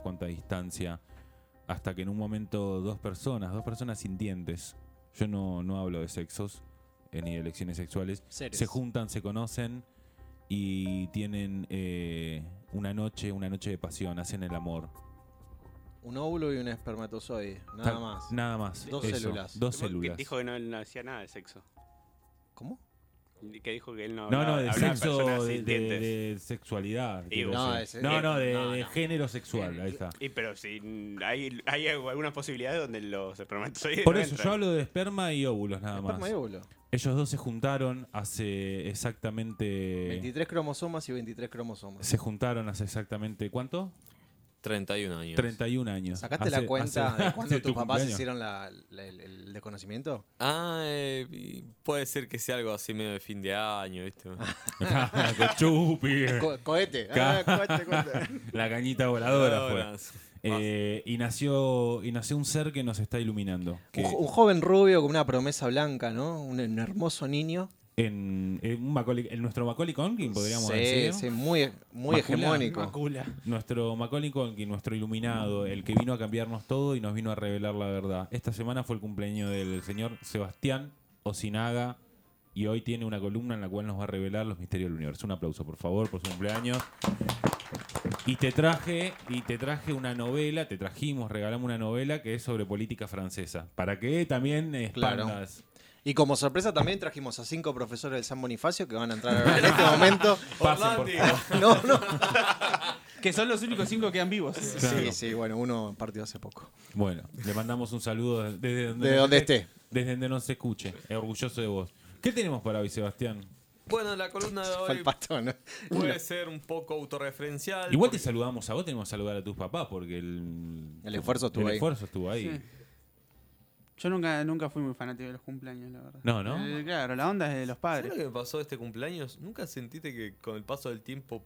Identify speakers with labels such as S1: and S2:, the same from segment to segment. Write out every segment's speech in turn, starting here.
S1: cuánta distancia, hasta que en un momento dos personas, dos personas sintientes, yo no, no hablo de sexos eh, ni de elecciones sexuales,
S2: Seres.
S1: se juntan, se conocen y tienen eh, una noche, una noche de pasión, hacen el amor.
S2: Un óvulo y un espermatozoide, nada
S1: Ta-
S2: más.
S1: Nada más.
S2: Dos
S1: eso,
S2: células.
S1: Dos células.
S3: Dijo que no, no hacía nada de sexo.
S2: ¿Cómo?
S3: Que dijo que él no
S1: No,
S3: hablaba-
S1: no, de sexo, de, de- de sexualidad. quiero
S3: no,
S2: ese-
S1: no, no, de,
S2: no,
S1: de
S2: no.
S1: género sexual, ahí está.
S3: Y pero si hay, hay algunas posibilidades donde los espermatozoides
S1: Por
S3: no
S1: eso,
S3: entran.
S1: yo hablo de esperma y óvulos nada
S2: Esperma
S1: más.
S2: y óvulo.
S1: Ellos dos se juntaron hace exactamente...
S2: 23 cromosomas y 23 cromosomas.
S1: Se juntaron hace exactamente, ¿cuánto?
S4: 31 años.
S1: 31 años.
S2: ¿Sacaste
S1: Hace-
S2: la cuenta
S1: hace-
S2: de cuando
S1: de
S2: tus
S1: tu
S2: papás
S1: cumpleaños.
S2: hicieron la- la- el, el desconocimiento?
S4: Ah, eh, puede ser que sea algo así medio de fin de año, ¿viste?
S1: Chupi.
S2: Co- cohete. Ah, cohete, cohete.
S1: La cañita voladora fue. Eh, y nació y nació un ser que nos está iluminando. Que
S2: Un, jo- un joven rubio con una promesa blanca, ¿no? Un, un hermoso niño.
S1: En, en un Macaulay- en nuestro Macaulay Culkin, podríamos
S2: sí,
S1: decir.
S2: sí, muy, muy
S1: Macula.
S2: hegemónico.
S5: Macula.
S1: Nuestro Macaulay Culkin, nuestro iluminado, el que vino a cambiarnos todo y nos vino a revelar la verdad. Esta semana fue el cumpleaños del señor Sebastián Osinaga y hoy tiene una columna en la cual nos va a revelar los misterios del universo. Un aplauso, por favor, por su cumpleaños. Y te traje, y te traje una novela, te trajimos, regalamos una novela que es sobre política francesa. Para que también
S2: Claro. Y como sorpresa también trajimos a cinco profesores del San Bonifacio que van a entrar ahora en este momento.
S1: Pasen, por favor.
S2: No, no.
S5: Que son los únicos cinco que quedan vivos.
S1: Claro.
S2: Sí, sí, bueno, uno partió hace poco.
S1: Bueno, le mandamos un saludo desde donde,
S2: De
S1: nos
S2: donde esté.
S1: Desde donde nos escuche. Es orgulloso de vos. ¿Qué tenemos para hoy, Sebastián?
S4: Bueno, la columna de hoy
S2: el pastón. ¿no?
S4: puede ser un poco autorreferencial.
S1: Igual te saludamos a vos, tenemos que saludar a tus papás porque el,
S2: El esfuerzo estuvo
S1: el
S2: ahí.
S1: esfuerzo estuvo ahí.
S5: Sí. Yo nunca, nunca fui muy fanático de los cumpleaños, la verdad.
S1: No, ¿no?
S5: Eh, claro, la onda es de los
S4: ¿Sabes
S5: padres.
S4: lo que me pasó este cumpleaños? ¿Nunca sentiste que con el paso del tiempo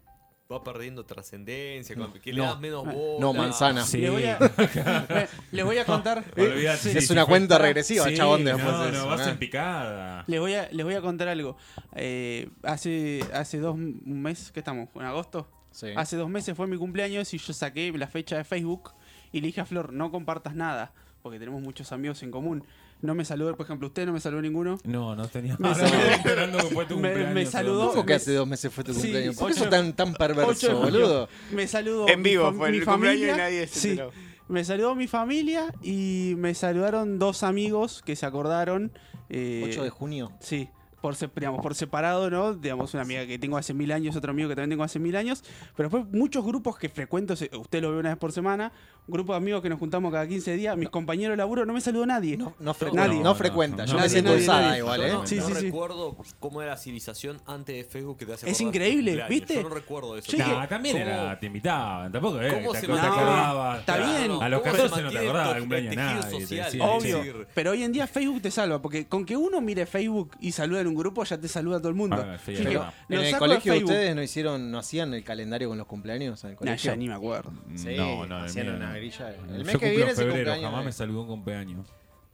S4: va perdiendo trascendencia? con- que le
S2: No.
S4: das menos bola?
S2: No, manzana.
S1: Sí.
S5: Les voy a, voy a contar. Sí,
S2: es una cuenta regresiva,
S1: Sí,
S2: chabón,
S1: no,
S2: de
S1: no,
S2: eso.
S1: vas
S2: ¿eh?
S1: en picada.
S5: Les voy a, les voy a contar algo. Eh, hace, hace dos un mes, ¿qué estamos? ¿En agosto?
S2: Sí.
S5: Hace dos meses fue mi cumpleaños y yo saqué la fecha de Facebook y le dije a Flor, no compartas nada, porque tenemos muchos amigos en común. No me saludó, por ejemplo, usted no me saludó ninguno.
S1: No, no tenía
S5: Me saludó.
S1: estoy esperando que fue tu
S5: Me- me saludó.
S2: ¿Cómo que hace dos meses fue tu
S5: Sí,
S2: cumpleaños? ¿Por qué sos tan, tan perverso, boludo?
S5: Me saludó.
S3: En vivo fue
S5: mi
S3: el cumpleaños y
S5: familia.
S3: nadie se
S5: Sí.
S3: enteró.
S5: Me saludó mi familia y me saludaron dos amigos que se acordaron. eh,
S2: 8 de junio.
S5: Sí, por, se- digamos, por separado, ¿no? Digamos, una amiga que tengo hace mil años, otro amigo que también tengo hace mil años. Pero después muchos grupos que frecuento, usted lo ve una vez por semana, un grupo de amigos que nos juntamos cada 15 días, mis compañeros de laburo, no me saludó nadie.
S2: No, no, fre-
S5: Nadie.
S2: no
S1: No,
S2: frecuenta.
S1: no,
S2: Yo
S1: no.
S2: me siento usada igual, ¿eh?
S4: no,
S5: Sí,
S4: no
S5: sí, sí.
S4: recuerdo cómo era la civilización antes de Facebook que te hace
S5: Es increíble,
S4: cumpleaños.
S5: ¿viste?
S4: Yo no recuerdo eso.
S1: Nah, también
S4: ¿Cómo-
S1: era, te invitaban, tampoco eh,
S4: ¿Cómo
S1: te,
S4: se
S1: te
S5: mantiene-
S1: acordabas.
S5: Está bien.
S1: A los
S4: ¿Cómo se
S1: 14 no te acordabas cumpleaños de te
S4: social?
S1: decían,
S5: Obvio, pero hoy en día Facebook te salva, porque con que uno mire Facebook y saluda en un grupo ya te saluda todo el mundo.
S1: Ah, sí,
S5: Yo dije, lo
S2: ¿En el
S5: saco de
S2: colegio
S5: Facebook.
S2: ustedes no hicieron, no hacían el calendario con los cumpleaños en el
S5: Nah,
S2: colegio?
S5: ya ni me acuerdo.
S2: Sí,
S1: no, no, el
S2: hacían
S1: mío
S2: una
S1: no.
S2: grilla. El
S1: Yo
S2: mes que
S1: cumplo
S2: viene
S1: en
S2: es el
S1: febrero,
S2: cumpleaños.
S1: jamás
S2: de-
S1: me saludó un cumpleaños.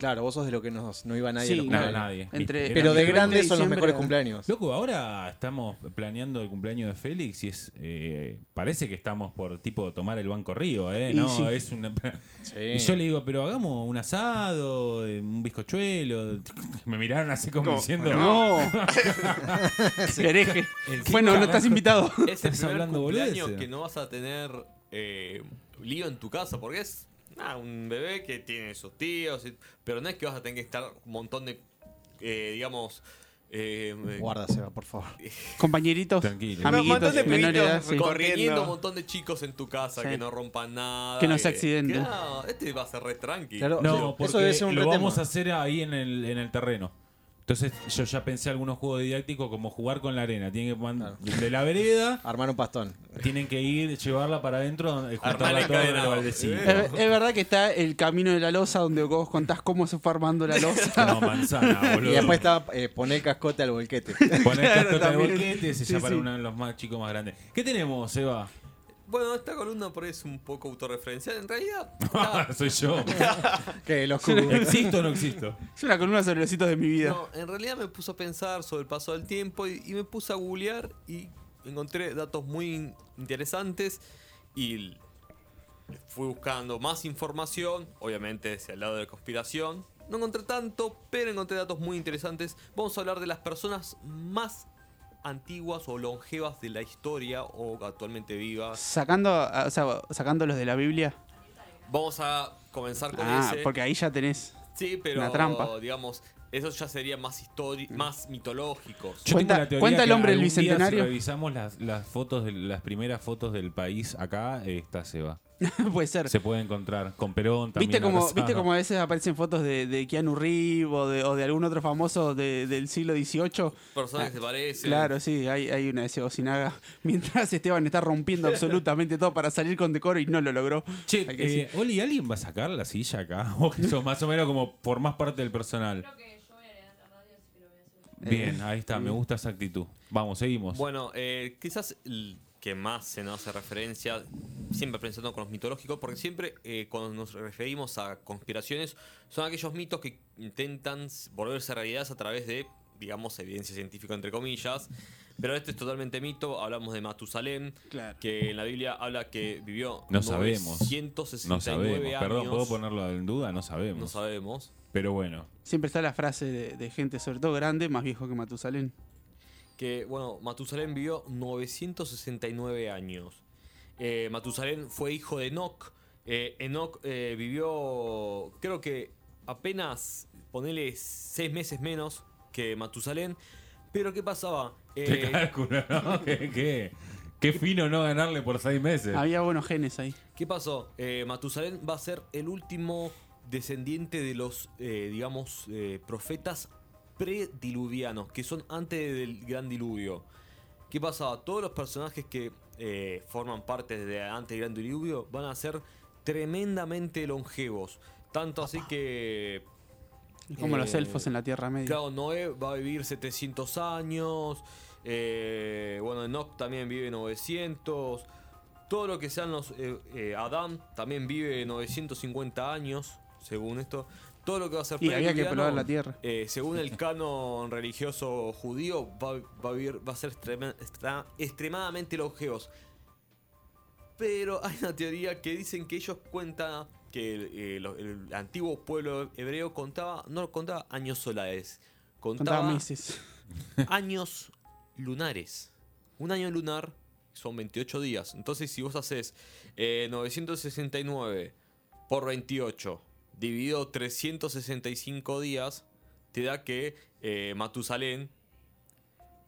S2: Claro, vos sos de lo que no, no iba nadie
S5: Sí,
S2: a los
S1: No,
S2: cumpleaños.
S1: nadie.
S5: Entre-
S2: Pero de grandes son los mejores cumpleaños.
S1: Loco, ahora estamos planeando el cumpleaños de Félix y es eh, parece que estamos por tipo tomar el banco río, ¿eh?
S5: Y
S1: No,
S5: sí.
S1: es una...
S2: Sí.
S1: Y yo le digo, pero hagamos un asado, eh, un bizcochuelo. Me miraron así como
S3: ¿Cómo?
S1: diciendo,
S5: No. Hereje. Bueno, no estás invitado.
S4: Es el
S1: Estás
S4: primer
S1: hablando
S4: cumpleaños que no vas a tener eh, lío en tu casa, porque es nada, un bebé que tiene sus tíos, y- pero no es que vas a tener que estar un montón de, eh, digamos, eh,
S2: Guarda, Seba, por favor.
S5: Compañeritos,
S1: Tranquilo.
S3: Un
S5: amiguitos,
S3: montón de
S5: menor de edad,
S3: pibitos
S5: sí.
S3: con-
S4: conteniendo
S3: corriendo.
S4: un montón de chicos en tu casa
S5: Sí.
S4: que no rompan nada.
S5: Que no se
S4: eh,
S5: accidenten.
S4: que no, este va a ser re tranqui.
S2: Claro.
S1: No,
S2: Eso
S1: porque
S2: debe ser un
S1: lo
S2: retema.
S1: vamos a hacer ahí en el, en el terreno. Entonces yo ya pensé algunos juegos didácticos como jugar con la arena. Tienen que man- de la vereda,
S2: Armar un pastón.
S1: tienen que ir, llevarla para adentro, juntarla toda en el baldecito.
S5: Es, es verdad que está el camino de la losa donde vos contás cómo se fue armando la losa.
S1: No, manzana, boludo.
S2: Y después está eh, poner el cascote al volquete.
S1: Poner
S5: Claro,
S1: cascota de
S5: también.
S1: volquete, ese
S5: Sí,
S1: ya para
S5: sí.
S1: uno de los más chicos más grandes. ¿Qué tenemos, Eva?
S4: Bueno, esta columna por ahí es un poco autorreferencial. En realidad, nada,
S1: Soy yo.
S2: que los.
S1: ¿Existo o no existo?
S5: Es una columna sobre los hitos de mi vida.
S4: No, en realidad me puso a pensar sobre el paso del tiempo y, y me puse a googlear y encontré datos muy in- interesantes y fui buscando más información, obviamente hacia el lado de la conspiración. No encontré tanto, pero encontré datos muy interesantes. Vamos a hablar de las personas más antiguas o longevas de la historia o actualmente vivas.
S5: Sacando, ah, o sea, sacándolos de la Biblia.
S4: Vamos a comenzar con
S5: Ah,
S4: ese.
S5: porque ahí ya tenés.
S4: Sí, pero
S5: una trampa.
S4: digamos, esos ya serían más histori más mitológicos.
S1: Yo
S5: Cuenta-
S1: tengo la teoría
S5: cuenta el hombre del bicentenario.
S1: Si revisamos las, las fotos, de, las primeras fotos del país acá, eh, está Seba.
S5: Puede ser.
S1: Se puede encontrar con Perón también.
S5: ¿Viste como. ¿Viste como a veces aparecen fotos de, de Keanu Reeves o de, o de algún otro famoso de- del siglo XVIII?
S4: Personas
S5: Ah,
S4: que se parecen.
S5: Claro, sí, hay, hay una de ese Osinaga. Mientras Esteban está rompiendo absolutamente todo para salir con decoro y no lo logró.
S1: Che, eh, Oli, ¿alguien va a sacar la silla acá? O que sos más o menos como formás parte del personal.
S6: Creo que yo voy a heredar la radio, así que lo voy a hacer.
S1: Bien, ahí está, me gusta esa actitud. Vamos, seguimos.
S4: Bueno, eh, quizás el que más se nos hace referencia, siempre pensando con los mitológicos, porque siempre eh, cuando nos referimos a conspiraciones, son aquellos mitos que intentan volverse realidades a través de, digamos, evidencia científica, entre comillas. Pero este es totalmente mito. Hablamos de Matusalén,
S5: Claro.
S4: que en la Biblia habla que vivió
S1: No sabemos.
S4: 969
S1: no sabemos.
S4: años.
S1: Perdón, ¿puedo ponerlo en duda? No sabemos.
S4: No sabemos.
S1: Pero bueno.
S5: Siempre está la frase de, de gente, sobre todo grande, más viejo que Matusalén.
S4: que, bueno, Matusalén vivió 969 años. Eh, Matusalén fue hijo de Enoch. Eh, Enoch eh, vivió, creo que apenas, ponele seis meses menos que Matusalén. Pero ¿qué pasaba?
S1: Qué
S4: Eh,
S1: cálculo, ¿no? qué, qué- qué fino no ganarle por seis meses.
S5: Había buenos genes ahí.
S4: ¿Qué pasó? Eh, Matusalén va a ser el último descendiente de los, eh, digamos, eh, profetas prediluvianos, que son antes del gran diluvio. ¿Qué pasaba? Todos los personajes que eh, forman parte de antes del gran diluvio van a ser tremendamente longevos. Tanto así que
S5: Como los
S4: Eh,
S5: elfos en la Tierra Media.
S4: Claro, Noé va a vivir 700 años. eh, bueno, Enoch también vive 900. Todo lo que sean los. Adán también vive 950 años, según esto. Todo lo que va a ser
S5: Y había que probar la Tierra.
S4: eh, según el canon religioso judío, va, va a, vivir, va a ser extrema- extra- extremadamente longevos. Pero hay una teoría que dicen que ellos cuentan que el, eh, el antiguo pueblo hebreo contaba, no contaba años solares,
S5: Contaba
S4: contaba
S5: meses.
S4: años lunares. Un año lunar son 28 días. Entonces, si vos haces eh, 969 por 28 dividido 365 días, te da que eh, Matusalén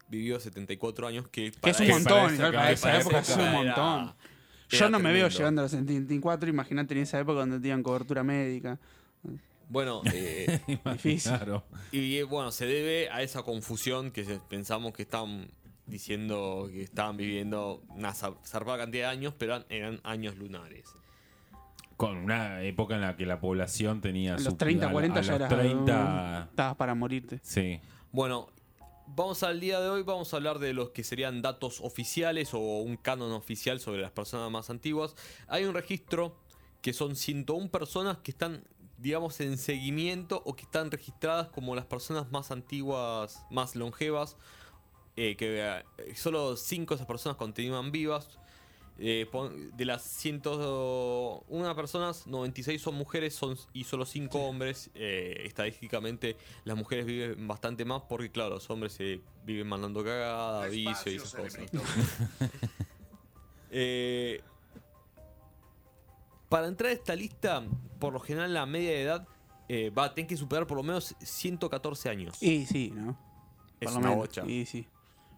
S4: vivió 74 años. Que,
S5: Que es un montón,
S1: para esa-
S5: para esa
S1: para
S5: época
S1: esa
S5: es un
S4: era-
S5: montón. Yo
S4: era
S5: no me veo
S4: tremendo.
S5: llegando a los 74, imagínate en esa época donde tenían cobertura médica.
S4: Bueno, eh,
S5: Difícil.
S1: Claro.
S4: y bueno, se debe a esa confusión que pensamos que están diciendo que estaban viviendo una zar- zarpada cantidad de años, pero eran, eran años lunares.
S1: Con una época en la que la población tenía
S5: A
S1: su-
S5: los 30,
S1: a-
S5: 40
S1: a
S5: ya
S1: los 30
S5: Estabas para morirte.
S1: Sí.
S4: Bueno, vamos al día de hoy, vamos a hablar de los que serían datos oficiales o un canon oficial sobre las personas más antiguas. Hay un registro que son 101 personas que están, digamos, en seguimiento o que están registradas como las personas más antiguas, más longevas. eh, que eh, solo 5 de esas personas continúan vivas. Eh, de las 101 personas, 96 son mujeres son, y solo 5 hombres. Eh, estadísticamente, las mujeres viven bastante más porque, claro, los hombres se viven mandando cagada, vicio y esas cosas. Eh, para entrar a esta lista, por lo general, la media de edad eh, va a tener que superar por lo menos 114 años.
S5: Y sí, ¿no?
S4: es
S5: Por lo
S4: una
S5: menos.
S4: bocha.
S5: Y sí.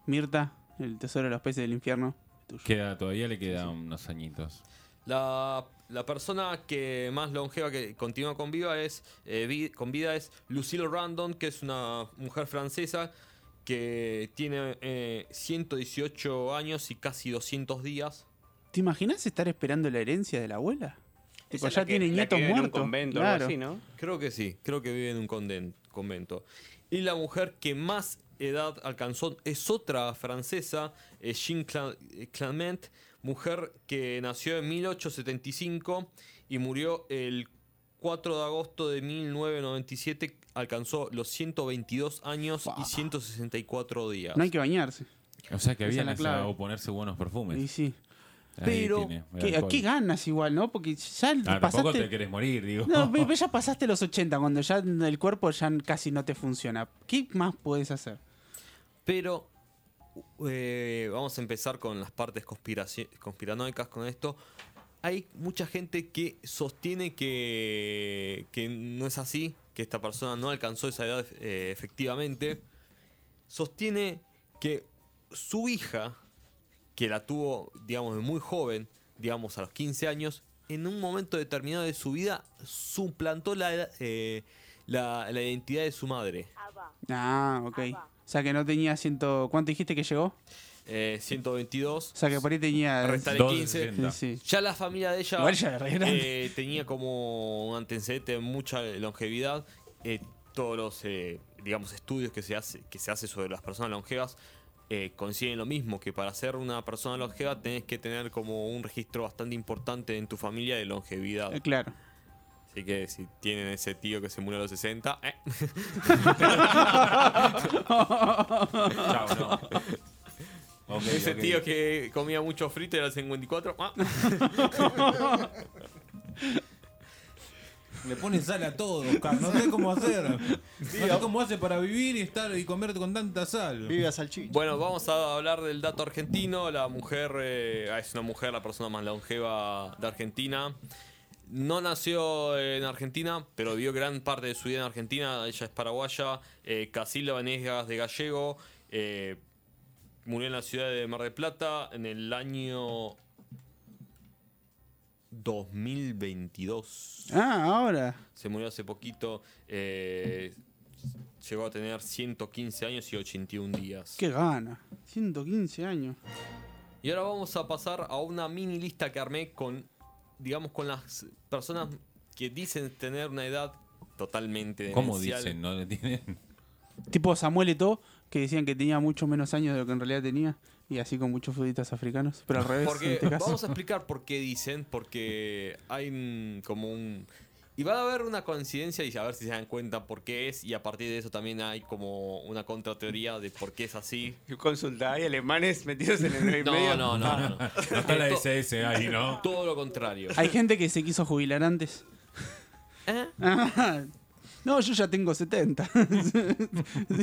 S5: Mirta, el tesoro de los peces del infierno. Tuyo.
S1: Queda, todavía le quedan unos añitos.
S4: La, la persona que más longeva que continúa con vida es, eh, vi- con vida es Lucille Randon, que es una mujer francesa que tiene eh, 118 años y casi 200 días.
S5: ¿Te imaginas estar esperando la herencia de la abuela? Tipo, ya tiene nietos
S3: vive en un
S5: muertos.
S3: convento
S5: claro.
S3: algo así, ¿no?
S4: Creo que sí, creo que vive en un convento. Y la mujer que más edad alcanzó es otra francesa, eh, Jean eh, Clement, mujer que nació en 1875 y murió el 4 de agosto de 1997, alcanzó los 122 años y
S5: Fua.
S4: 164 días.
S5: No hay que bañarse.
S1: O sea que había
S5: es la clave.
S1: necesitado ponerse buenos perfumes.
S5: Y sí.
S4: Pero,
S1: tiene,
S5: ¿Qué,
S1: alcohol.
S5: ¿Qué ganas igual, no? Porque ya
S1: Ah, tampoco te
S5: pasaste...
S1: querés morir, digo.
S5: No, pero ya pasaste los 80, cuando ya el cuerpo ya casi no te funciona. ¿Qué más puedes hacer?
S4: Pero eh, vamos a empezar con las partes conspiranoicas con esto. Hay mucha gente que sostiene que, que no es así, que esta persona no alcanzó esa edad eh, efectivamente. Sostiene que su hija, que la tuvo, digamos, de muy joven, digamos, a los 15 años, en un momento determinado de su vida suplantó la, eh, la, la identidad de su madre.
S5: Ah, ok. O sea que no tenía ciento... ¿Cuánto dijiste que llegó?
S4: Eh, 122.
S5: O sea que por ahí tenía...
S1: De
S4: 15.
S1: 60.
S5: Sí, sí.
S4: Ya la familia de ella eh, tenía como un antecedente de mucha longevidad. Eh, todos los, eh, digamos, estudios que se hace que se hace sobre las personas longevas eh, coinciden lo mismo, que para ser una persona longeva tenés que tener como un registro bastante importante en tu familia de longevidad.
S5: Eh, Claro.
S4: Así que si tienen ese tío que se murió a los 60, eh,
S1: Chao, no. Ok,
S4: ese tío que comía mucho frito y era el 54, ah,
S1: Le pone sal a todo, Oscar. No sé cómo hacer. No sé cómo hace para vivir y estar y comerte con tanta sal.
S2: Vive a salchicha.
S4: Bueno, vamos a hablar del dato argentino. La mujer eh, es una mujer, la persona más longeva de Argentina. No nació en Argentina, pero vivió gran parte de su vida en Argentina. Ella es paraguaya. Eh, Casilda Vanegas de Gallego. eh, murió en la ciudad de Mar del Plata en el año 2022.
S5: Ah, ahora.
S4: Se murió hace poquito. eh, llegó a tener 115 años y 81 días.
S5: Qué gana. 115 años.
S4: Y ahora vamos a pasar a una mini lista que armé con, digamos, con las personas que dicen tener una edad totalmente
S1: ¿Cómo
S4: demencial.
S1: dicen? ¿No le tienen?
S5: Tipo Samuel Eto'o, que decían que tenía mucho menos años de lo que en realidad tenía. Y así con muchos futbolistas africanos. Pero al revés, en
S4: Porque
S5: este caso.
S4: vamos a explicar por qué dicen, porque hay un- como un... Y va a haber una coincidencia y a ver si se dan cuenta por qué es, y a partir de eso también hay como una contrateoría de por qué es así.
S3: Consulta, hay alemanes metidos en el
S4: No,
S3: medio.
S4: no, no, no. no.
S1: No está la SS ahí, ¿no?
S4: Todo lo contrario.
S5: Hay gente que se quiso jubilar antes.
S4: ¿Eh?
S5: Ah, no, yo ya tengo 70.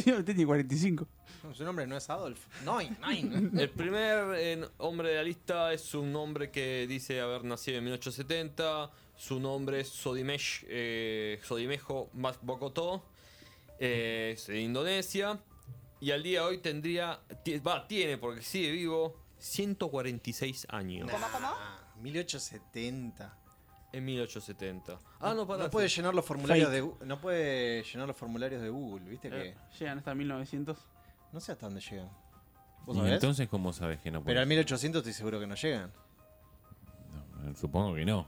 S5: Yo tengo 45.
S2: No, su nombre no es Adolf. Nein.
S4: El primer eh, hombre de la lista es un hombre que dice haber nacido en 1870. Su nombre es Sodimesh, eh, Sodimejo Mas Bokotó. Eh, es de Indonesia. Y al día de hoy tendría. Va, tiene, porque sigue vivo, 146 años.
S2: Ah, 1870.
S4: En 1870. Ah, no, para.
S2: No puede llenar los formularios de Gu- no puede llenar los formularios de Google, ¿viste que?
S5: Eh, Llegan hasta 1900.
S2: No sé hasta dónde llegan. ¿Vos
S1: ¿Y
S2: sabés?
S1: entonces cómo sabes que no
S2: Pero al
S1: puede?
S2: 1800 estoy seguro que no llegan.
S1: No, supongo que no.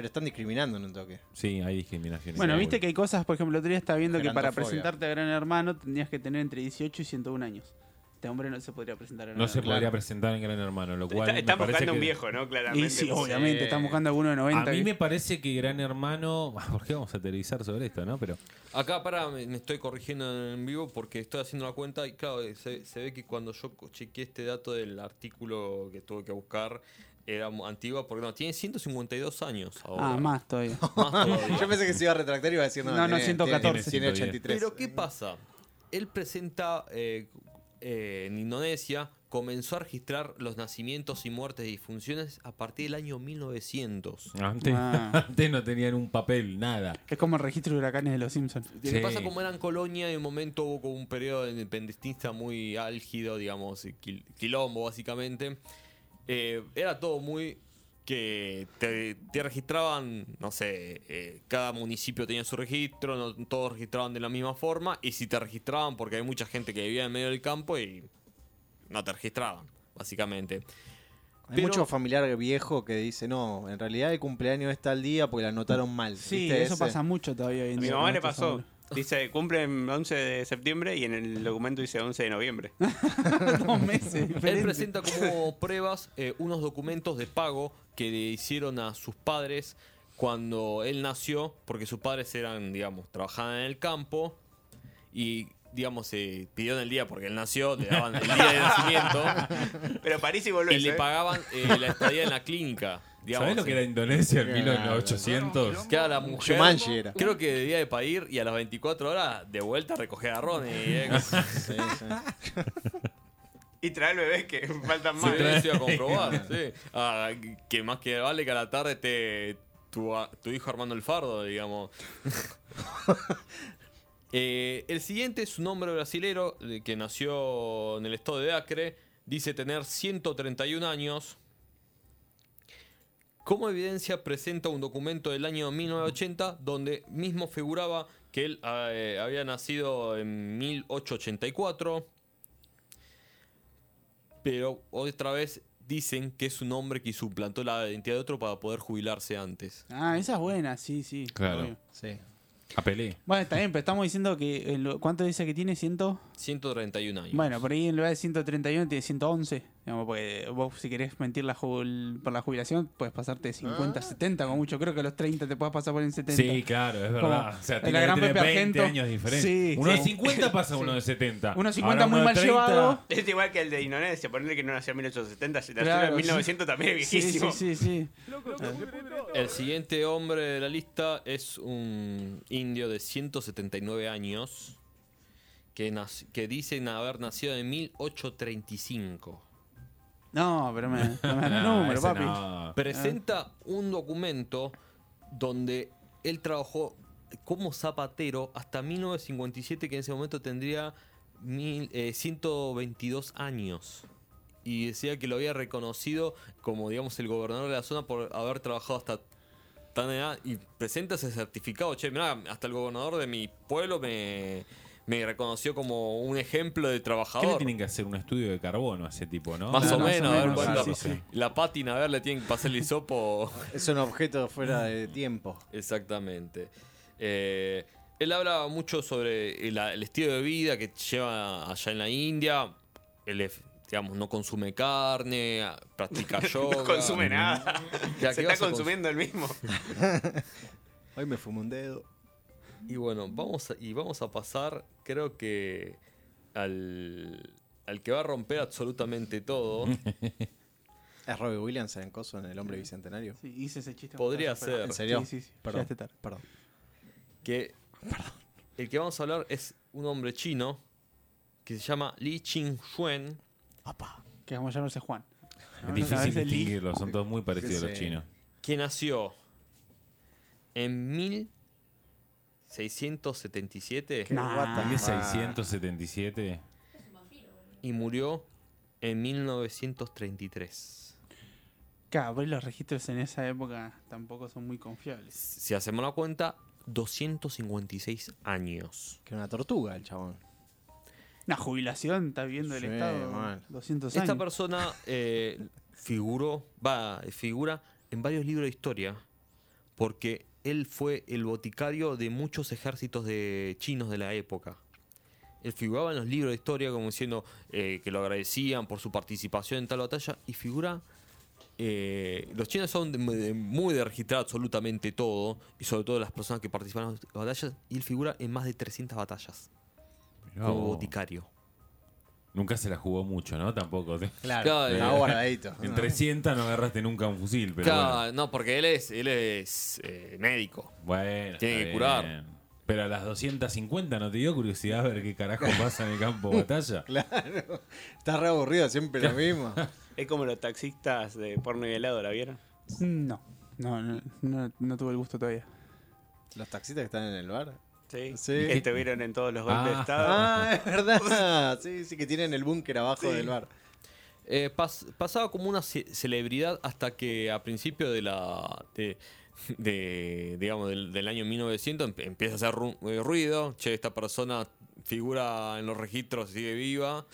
S2: Pero están discriminando en un toque.
S1: Sí, hay discriminación.
S5: Bueno, viste que hay cosas, por ejemplo, el otro día estaba viendo que para presentarte a Gran Hermano tendrías que tener entre 18 y 101 años. Este hombre no se podría presentar a Gran
S1: No se
S5: Hermano.
S1: podría presentar en Gran Hermano, lo cual
S3: Está,
S1: me
S3: están
S1: parece
S3: buscando un
S1: que-
S3: viejo, ¿no? Claramente.
S5: Y sí, obviamente,
S2: eh,
S5: están buscando alguno de 90.
S1: A mí
S5: que-
S1: me parece que Gran Hermano... ¿Por qué vamos a televisar sobre esto, no? Pero
S4: Acá para, me, me estoy corrigiendo en vivo porque estoy haciendo la cuenta y claro, se, se ve que cuando yo co- chequeé este dato del artículo que tuve que buscar era antigua porque no, tiene 152 años ahora.
S5: Ah, más todavía.
S4: Más todavía.
S2: Yo pensé que se iba a retractar y iba a decir no.
S5: No, no,
S2: tiene-
S5: 114.
S2: Tiene, tiene 83.
S4: Pero ¿qué pasa? Él presenta eh, eh, en Indonesia, comenzó a registrar los nacimientos y muertes y difunciones a partir del año 1900.
S1: antes,
S5: Ah.
S1: antes no tenían un papel, nada.
S5: Es como el registro de huracanes de los Simpsons.
S4: Que
S1: Sí.
S4: pasa como eran colonia, en un momento hubo como un periodo independentista muy álgido, digamos, quilombo básicamente. Eh, era todo muy que te, te registraban, no sé, eh, cada municipio tenía su registro, no todos registraban de la misma forma, y si te registraban, porque hay mucha gente que vivía en medio del campo y no te registraban, básicamente.
S2: Hay
S4: Pero-
S2: mucho familiar viejo que dice, no, en realidad el cumpleaños está al día porque la anotaron mal.
S5: Sí,
S2: ¿viste
S5: eso
S2: ese?
S5: pasa mucho todavía hoy en
S3: A mi
S5: día
S3: mamá
S5: con
S3: le pasó. Dice, cumple el 11 de septiembre y en el documento dice 11 de noviembre.
S5: Dos meses.
S4: Él presenta como pruebas eh, unos documentos de pago que le hicieron a sus padres cuando él nació, porque sus padres eran, digamos, trabajaban en el campo y digamos, eh, pidieron el día porque él nació, le daban el día de nacimiento
S3: Pero París y
S4: y
S3: volvés.
S4: le
S3: ¿eh?
S4: pagaban eh, la estadía en la clínica. Digamos,
S1: ¿Sabés lo que
S4: eh,
S1: era Indonesia en
S2: Claro.
S1: 1800?
S4: que a la mujer,
S2: Shumanji era.
S4: creo que debía de parir y a las 24 horas de vuelta recoger garrones. eh,
S2: Sí, sí.
S3: Y traer bebés que faltan
S4: Sí,
S3: más. ¿eh?
S4: eso iba a comprobar, sí. Ah, que más que vale que a la tarde te tu, a- tu hijo armando el fardo, digamos. Eh, el siguiente es un hombre brasilero que nació en el estado de Acre. Dice tener 131 años. Como evidencia presenta un documento del año 1980 donde mismo figuraba que él eh, había nacido en 1884 pero otra vez dicen que es un hombre que suplantó la identidad de otro para poder jubilarse antes.
S5: Ah, esa es buena, sí, sí.
S1: Claro.
S5: obvio.
S2: Sí.
S1: A Pelé.
S5: Bueno, está bien, pero estamos diciendo que. lo- ¿Cuánto dice que tiene? ¿Ciento?
S4: 131 años.
S5: Bueno, por ahí en lugar de 131 tiene 111. Digamos, porque vos, si querés mentir la jubil- por la jubilación, puedes pasarte de 50 a 70, como mucho. Creo que a los 30 te puedes pasar por en 70.
S1: Sí, claro, es verdad.
S5: Como
S1: O sea,
S5: la
S1: tiene que
S5: gran
S1: tener
S5: Pepe
S1: 20
S5: Argento.
S1: años.
S5: Sí,
S1: uno de
S5: sí.
S1: 50 pasa a uno de 70.
S5: Uno de 50
S1: Ahora
S5: muy mal
S1: de 30,
S5: llevado.
S3: Es igual que el de Indonesia, ponerle que no nació en 1870, si nació
S5: Claro,
S3: en
S5: sí.
S3: 1900 también es viejísimo.
S5: sí, sí, sí.
S4: El siguiente hombre de la lista es un indio de 179 años que, que dicen haber nacido en 1835.
S5: No, pero me, no me dan el
S1: No,
S5: número, papi.
S1: no.
S4: Presenta un documento donde él trabajó como zapatero hasta 1957, que en ese momento tendría mil- eh, 122 años. Y decía que lo había reconocido como, digamos, el gobernador de la zona por haber trabajado hasta tan edad. Y presenta ese certificado. Che, mirá, hasta el gobernador de mi pueblo me, me reconoció como un ejemplo de
S1: ¿Qué le
S4: trabajador.
S1: tienen que hacer? Un estudio de carbono a ese tipo, ¿no?
S4: Más o
S5: más o
S4: menos, a ver cuánto.
S5: sí, sí.
S4: La pátina, a ver, le tienen que pasar el hisopo.
S2: Es un objeto fuera de tiempo.
S4: Exactamente. Eh, él habla mucho sobre el, el estilo de vida que lleva allá en la India. Él, digamos, no consume carne, practica yoga.
S3: No consume nada.
S4: Ya,
S3: Se
S4: ¿qué
S3: está consumiendo el mismo.
S2: Hoy me fumo un dedo.
S4: Y bueno, vamos a, y vamos a pasar, creo que al, al que va a romper absolutamente todo.
S2: ¿Es Robbie Williams en Coso en El Hombre Bicentenario?
S5: Sí, hice ese chiste.
S4: Podría
S5: pero-
S4: ser.
S2: ¿En serio?
S5: Sí, sí, sí.
S2: Perdón.
S5: Llegaste tarde.
S2: Perdón.
S4: que el que vamos a hablar es un hombre chino que se llama Li Qingxuan.
S5: Que vamos a llamarse Juan.
S1: Es difícil distinguirlos, son todos muy parecidos a los chinos.
S4: que nació en 1677
S2: Qué
S5: Nah.
S2: guata.
S1: 1677.
S4: y murió en 1933.
S5: Claro, pero los registros en esa época tampoco son muy confiables.
S4: Si hacemos la cuenta, 256 años.
S2: Que una tortuga el chabón.
S5: Una jubilación, está viendo el
S2: Sí,
S5: Estado.
S2: mal.
S5: 200
S4: Esta persona eh, figuró, va, figura en varios libros de historia porque él fue el boticario de muchos ejércitos de chinos de la época. Él figuraba en los libros de historia como diciendo eh, que lo agradecían por su participación en tal batalla y figura... eh, los chinos son de- de- muy de registrar absolutamente todo y sobre todo las personas que participaron en las batallas y él figura en más de 300 batallas
S1: Mirá
S4: como
S1: vos.
S4: boticario.
S1: Nunca se la jugó mucho, ¿no? Tampoco.
S2: Claro.
S4: Claro,
S2: está
S4: eh.
S2: guardadito.
S1: En 300 no agarraste nunca un fusil, pero
S4: Claro,
S1: bueno.
S4: no, porque él es, él es eh, médico.
S1: Bueno,
S4: Tiene que curar.
S1: Pero a las 250 no te dio curiosidad ver qué carajo pasa en el campo de batalla.
S2: Claro. Está re aburrido, siempre lo mismo.
S3: Es como los taxistas de porno y helado, ¿la vieron?
S5: No, no, no, no, no tuve el gusto todavía.
S2: Los taxistas que están en el bar.
S3: Sí.
S2: Sí.
S3: Que estuvieron en todos los golpes de
S1: Ah.
S3: estado.
S2: Ah, es verdad. Sí, sí, que tienen el búnker abajo
S3: Sí.
S2: del bar.
S4: Eh, pas- pasaba como una ce- celebridad hasta que a principio de la. De, de, digamos, del, del año 1900 empe- empieza a hacer ru- eh, ruido. Che, esta persona figura en los registros, sigue viva.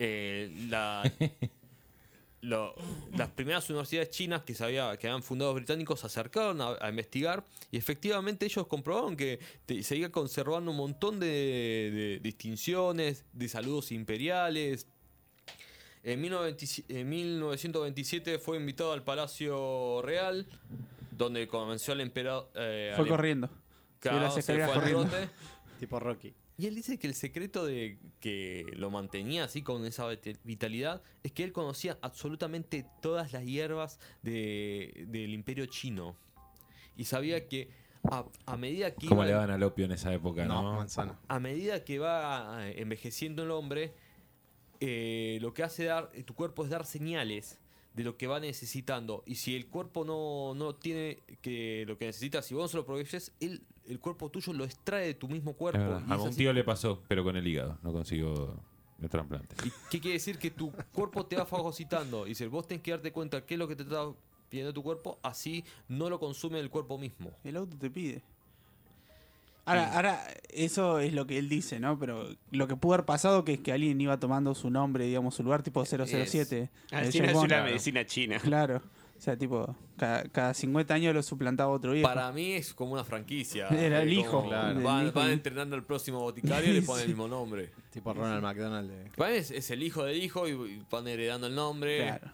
S4: Eh, la- lo- las primeras universidades chinas que, se había- que habían fundado los británicos se acercaron a, a investigar y efectivamente ellos comprobaron que te- seguía conservando un montón de, de distinciones, de saludos imperiales. En 1927 en 1927 fue invitado al Palacio Real, donde convenció al emperador. eh,
S5: Fue
S4: al-
S5: corriendo.
S4: Claro, se fue al
S5: corriendo.
S4: trote.
S2: Tipo Rocky.
S4: Y él dice que el secreto de que lo mantenía así con esa vit- vitalidad es que él conocía absolutamente todas las hierbas de- del imperio chino. Y sabía que a, a medida que
S1: ¿Cómo
S4: iba-
S1: le van al opio en esa época, no?
S2: No, manzana.
S4: a medida que va eh, envejeciendo el hombre, eh, lo que hace dar, eh, tu cuerpo es dar señales de lo que va necesitando. Y si el cuerpo no, no tiene que lo que necesita, si vos no se lo proveyes, el, el cuerpo tuyo lo extrae de tu mismo cuerpo.
S1: verdad.
S4: Y
S1: A
S4: es
S1: un
S4: así.
S1: tío le pasó, pero con el hígado. No consigo el trasplante.
S4: ¿Y qué quiere decir? Que tu cuerpo te va fagocitando. Y si vos tenés que darte cuenta qué es lo que te está pidiendo tu cuerpo, así no lo consume el cuerpo mismo.
S5: El auto te pide. Ahora, ahora, eso es lo que él dice, ¿no? Pero lo que pudo haber pasado que es que alguien iba tomando su nombre, digamos, su lugar, tipo 007.
S3: Ah,
S5: de
S3: sí,
S5: James
S3: es
S5: Bond.
S3: una medicina china.
S5: Claro. O sea, tipo, cada, cada 50 años lo suplantaba otro viejo.
S4: Para mí es como una franquicia.
S5: Era el
S4: Eh,
S5: hijo,
S2: claro.
S4: Van, entrenando al próximo boticario y le ponen el mismo nombre.
S2: Tipo Ronald McDonald. de-
S4: Para mí es, es el hijo del hijo y, van heredando el nombre.
S5: Claro.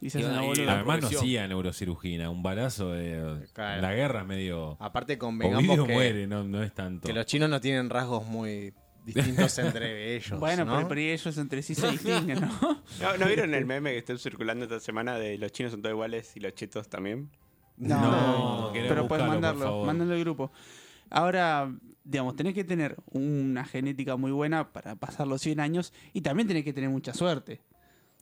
S5: Y se hace una boluda.
S4: la
S1: Además no hacía neurocirugía. Un balazo de...
S2: Claro.
S1: La guerra es medio...
S2: Aparte
S1: O
S2: convengamos que,
S1: muere, no, no es tanto.
S2: que los chinos no tienen rasgos muy distintos entre ellos.
S5: Bueno,
S2: ¿no?
S5: pero, pero ellos entre sí se distinguen, ¿no?
S3: ¿No, ¿no vieron el meme que está circulando esta semana de los chinos son todos iguales y los chetos también?
S1: No,
S5: pero puedes mandarlo, mándalo al grupo. Ahora, digamos, tenés que tener una genética muy buena para pasar los 100 años y también tenés que tener mucha suerte.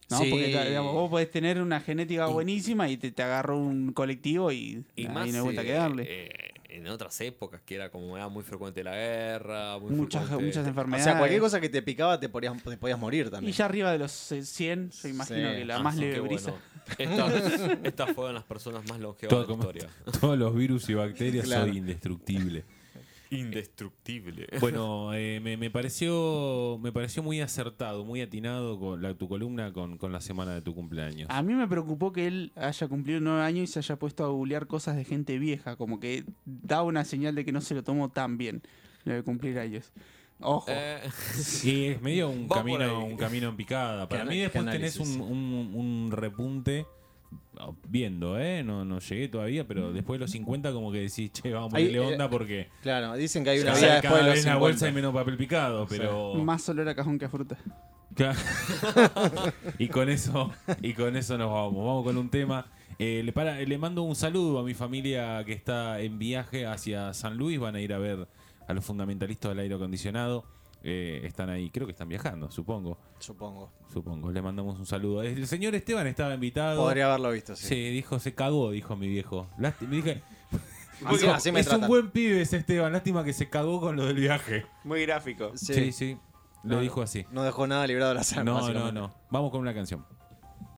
S5: ¿no?
S2: Sí.
S5: Porque digamos, vos podés tener una genética
S4: Y-
S5: buenísima y te, te agarró un colectivo y,
S4: Y
S5: ahí
S4: más
S5: no hay vuelta
S4: eh,
S5: que darle.
S4: eh, en otras épocas que era como era muy frecuente la guerra, muy
S5: muchas,
S4: frecuente-
S5: muchas
S2: O
S5: enfermedades.
S2: sea, cualquier cosa que te picaba te podías, te podías morir
S5: y
S2: también.
S5: ya arriba de los eh, 100, yo imagino
S2: Sí.
S5: que la
S4: Así
S5: más leve brisa.
S4: bueno, estas, estas fueron las personas más longevas
S1: Todo
S4: de la historia.
S1: Todos los virus y bacterias
S2: Claro.
S1: soy indestructible.
S4: Indestructible.
S1: Bueno, eh, me, me pareció me pareció muy acertado, muy atinado con la, tu columna con, con la semana de tu cumpleaños.
S5: A mí me preocupó que él haya cumplido nueve años y se haya puesto a googlear cosas de gente vieja, como que da una señal de que no se lo tomó tan bien lo de cumplir años. Ojo.
S4: Eh,
S1: Y es medio un camino, un camino en picada. Para
S2: ¿Qué
S1: mí después tenés un,
S2: análisis?
S1: un- un repunte viendo, ¿eh? No, no llegué todavía, pero después de los 50 como que decís, che, vamos a
S2: Ahí,
S1: ponerle
S2: eh,
S1: onda porque
S2: Claro, dicen que hay una
S1: cada,
S2: vida después de los
S1: vez en la
S2: 50.
S1: bolsa hay menos papel picado, pero...
S5: Más olor a cajón que a fruta.
S1: Claro. y con eso y con eso nos vamos. Vamos con un tema. Eh, le, para- le mando un saludo a mi familia que está en viaje hacia San Luis. Van a ir a ver a los fundamentalistas del aire acondicionado. Eh, están ahí, creo que están viajando, supongo.
S2: Supongo.
S1: Supongo. Le mandamos un saludo. El señor Esteban estaba invitado.
S2: Podría haberlo visto, sí.
S1: Sí, dijo, se cagó, dijo mi viejo. Lásti- me dije,
S2: Así, así me
S1: es
S2: tratan.
S1: un buen pibe ese Esteban, lástima que se cagó con lo del viaje.
S3: Muy gráfico.
S2: Sí.
S1: Sí, sí, lo
S2: No,
S1: dijo así.
S2: No dejó nada librado al azar.
S1: No, no,
S2: básicamente.
S1: no. Vamos con una canción.